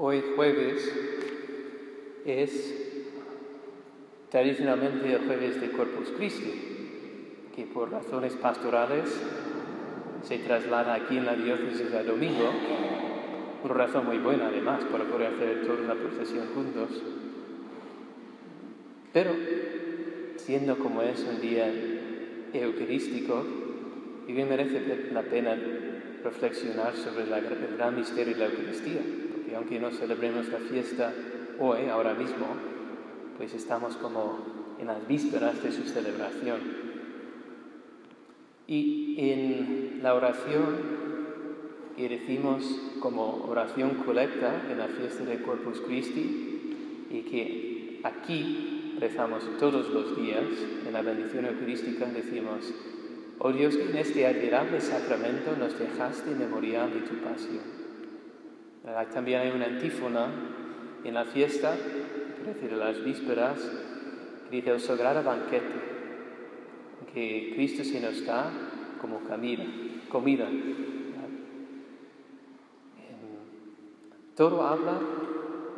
Hoy jueves es tradicionalmente el jueves de Corpus Christi, que por razones pastorales se traslada aquí en la diócesis a domingo, una razón muy buena además para poder hacer toda la procesión juntos. Pero siendo como es un día eucarístico, y bien merece la pena reflexionar sobre el gran misterio de la Eucaristía y aunque no celebremos la fiesta hoy, ahora mismo, pues estamos como en las vísperas de su celebración. Y en la oración que decimos como oración colecta en la fiesta de Corpus Christi y que aquí rezamos todos los días en la bendición eucarística, decimos, oh Dios, que en este admirable sacramento nos dejaste memorial de tu pasión también hay una antífona en la fiesta, decir, las vísperas, que dice el sagrado banquete, que Cristo se nos da como comida. comida. Todo habla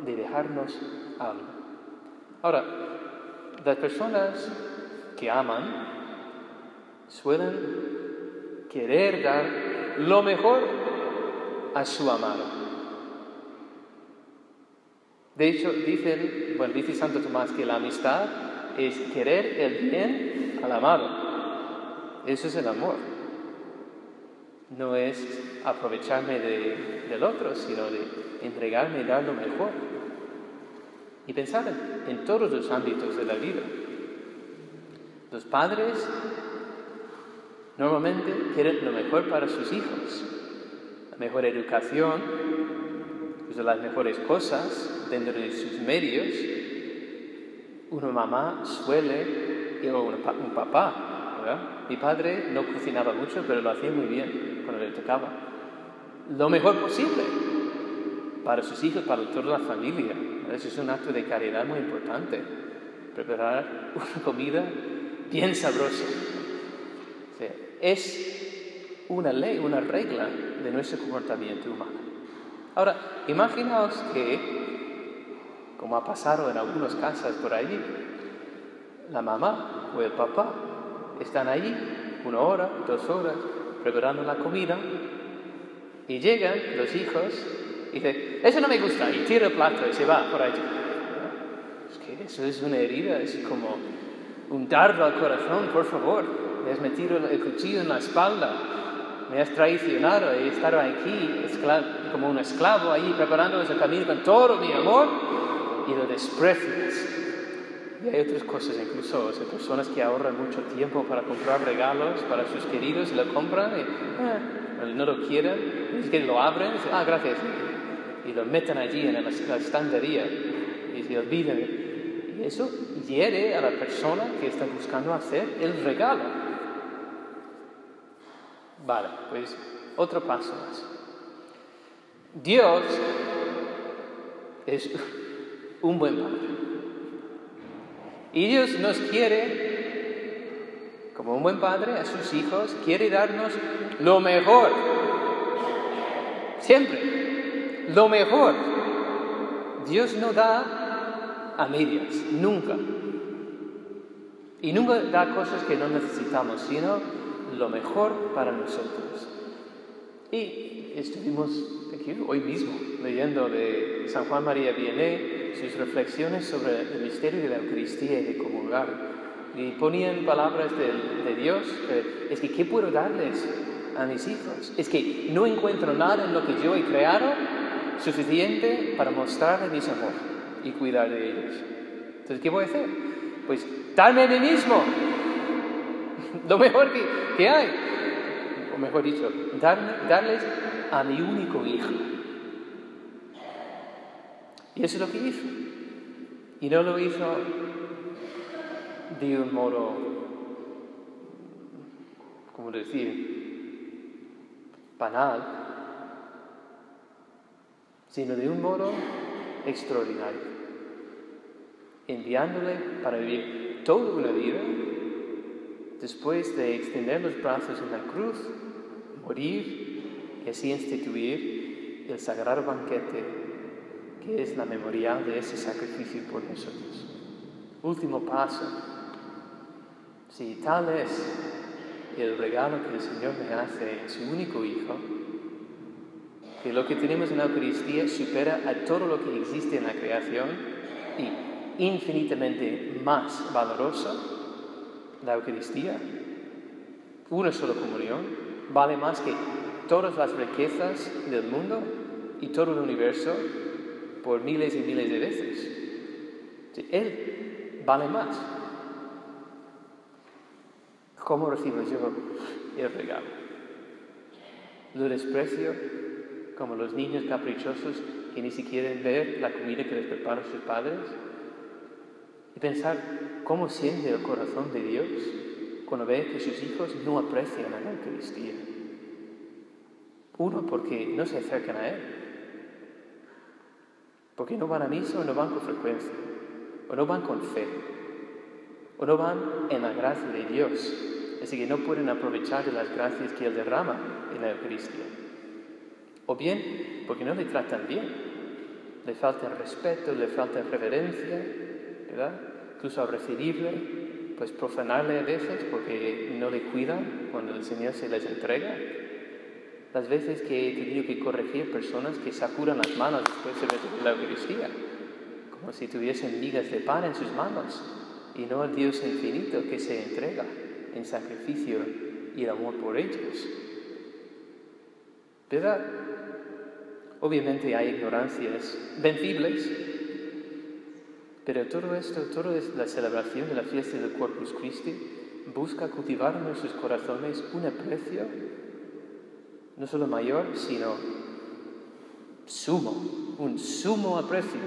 de dejarnos algo. Ahora, las personas que aman suelen querer dar lo mejor a su amado. De hecho, bueno, dice Santo Tomás que la amistad es querer el bien al amado. Eso es el amor. No es aprovecharme del otro, sino de entregarme y dar lo mejor. Y pensar en todos los ámbitos de la vida. Los padres normalmente quieren lo mejor para sus hijos, la mejor educación, pues, las mejores cosas, dentro de sus medios, una mamá suele, o un papá, ¿verdad? Mi padre no cocinaba mucho, pero lo hacía muy bien cuando le tocaba. Lo mejor posible para sus hijos, para toda la familia. Eso es un acto de caridad muy importante. Preparar una comida bien sabrosa. es una ley, una regla de nuestro comportamiento humano. Ahora, imaginaos que como ha pasado en algunas casas por ahí, la mamá o el papá están allí una hora, dos horas, preparando la comida y llegan los hijos y dicen, eso no me gusta, y tira el plato y se va por allí. Es que eso es una herida, es como un dardo al corazón, por favor. Me has metido el cuchillo en la espalda, me has traicionado he estado aquí como un esclavo ahí preparando ese camino con todo mi amor y lo desprecias. Y hay otras cosas, incluso hay personas que ahorran mucho tiempo para comprar regalos para sus queridos y lo compran y eh, no lo quieren, es que lo abren y ah, gracias, y lo meten allí en la, estantería y se olvidan. Y eso hiere a la persona que está buscando hacer el regalo. Vale, pues otro paso más. Dios es un buen padre. Y Dios nos quiere, como un buen padre, a sus hijos, quiere darnos lo mejor. Siempre, lo mejor. Dios no da a medias, nunca. Y nunca da cosas que no necesitamos, sino lo mejor para nosotros. Y estuvimos aquí hoy mismo leyendo de San Juan María Vianney sus reflexiones sobre el misterio de la Eucaristía y de comulgar. Y ponían palabras de, Dios, es que ¿qué puedo darles a mis hijos? Es que no encuentro nada en lo que yo he creado suficiente para mostrarles mi amor y cuidar de ellos. Entonces, ¿qué voy a hacer? Pues darme a mí mismo lo mejor que, que hay. O mejor dicho, darles a mi único hijo. Y eso es lo que hizo. Y no lo hizo de un modo, ¿cómo decir?, banal, sino de un modo extraordinario, enviándole para vivir toda una vida después de extender los brazos en la cruz, morir y así instituir el sagrado banquete que es la memorial de ese sacrificio por nosotros. Último paso. Si tal es el regalo que el Señor me hace en su único Hijo, que lo que tenemos en la Eucaristía supera a todo lo que existe en la creación y infinitamente más valoroso, la Eucaristía, una sola comunión, vale más que todas las riquezas del mundo y todo el universo por miles y miles de veces. Él vale más. ¿Cómo recibo yo el regalo? Lo desprecio como los niños caprichosos que ni siquiera quieren ver la comida que les preparan sus padres. Y pensar cómo siente el corazón de Dios cuando ve que sus hijos no aprecian a la Eucaristía. Uno, porque no se acercan a Él. Porque no van a misa o no van con frecuencia. O no van con fe. O no van en la gracia de Dios. Así que no pueden aprovechar de las gracias que Él derrama en la Eucaristía. O bien porque no le tratan bien. Le falta respeto, le falta reverencia, ¿verdad? Incluso al recibirle, pues profanarle a veces porque no le cuidan cuando el Señor se les entrega. Las veces que he tenido que corregir personas que sacudan las manos después de la Eucaristía, como si tuviesen migas de pan en sus manos, y no al Dios infinito que se entrega en sacrificio y el amor por ellos. ¿Verdad? Obviamente hay ignorancias vencibles, pero todo esto, toda la celebración de la fiesta del Corpus Christi busca cultivar en nuestros corazones un aprecio no solo mayor, sino sumo, un sumo aprecio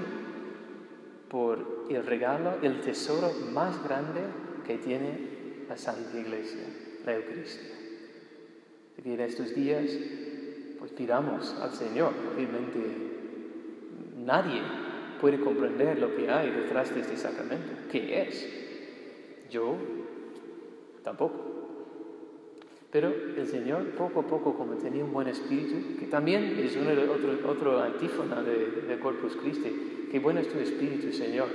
por el regalo, el tesoro más grande que tiene la Santa Iglesia, la Eucaristía. Y en estos días, pues pidamos al Señor, obviamente nadie puede comprender lo que hay detrás de este sacramento, qué es. Yo tampoco. Pero el Señor, poco a poco, como tenía un buen espíritu, que también es otro, otro antífona de, de Corpus Christi, qué bueno es tu espíritu, Señor.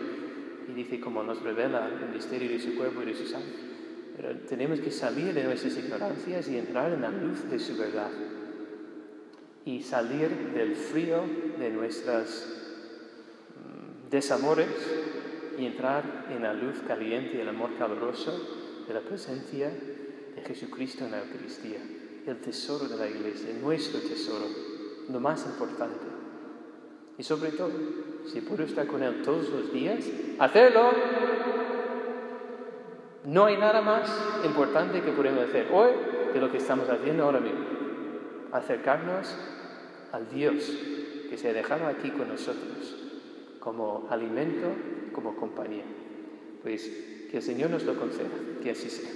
Y dice, como nos revela el misterio de su cuerpo y de su sangre. Pero tenemos que salir de nuestras ignorancias y entrar en la luz de su verdad. Y salir del frío de nuestros mm, desamores y entrar en la luz caliente y el amor caluroso de la presencia de Jesucristo en la Eucaristía, el tesoro de la Iglesia, nuestro tesoro, lo más importante. Y sobre todo, si puedo estar con Él todos los días, hacerlo no hay nada más importante que podemos hacer hoy de lo que estamos haciendo ahora mismo. Acercarnos al Dios que se ha dejado aquí con nosotros como alimento, como compañía. Pues que el Señor nos lo conceda, que así sea.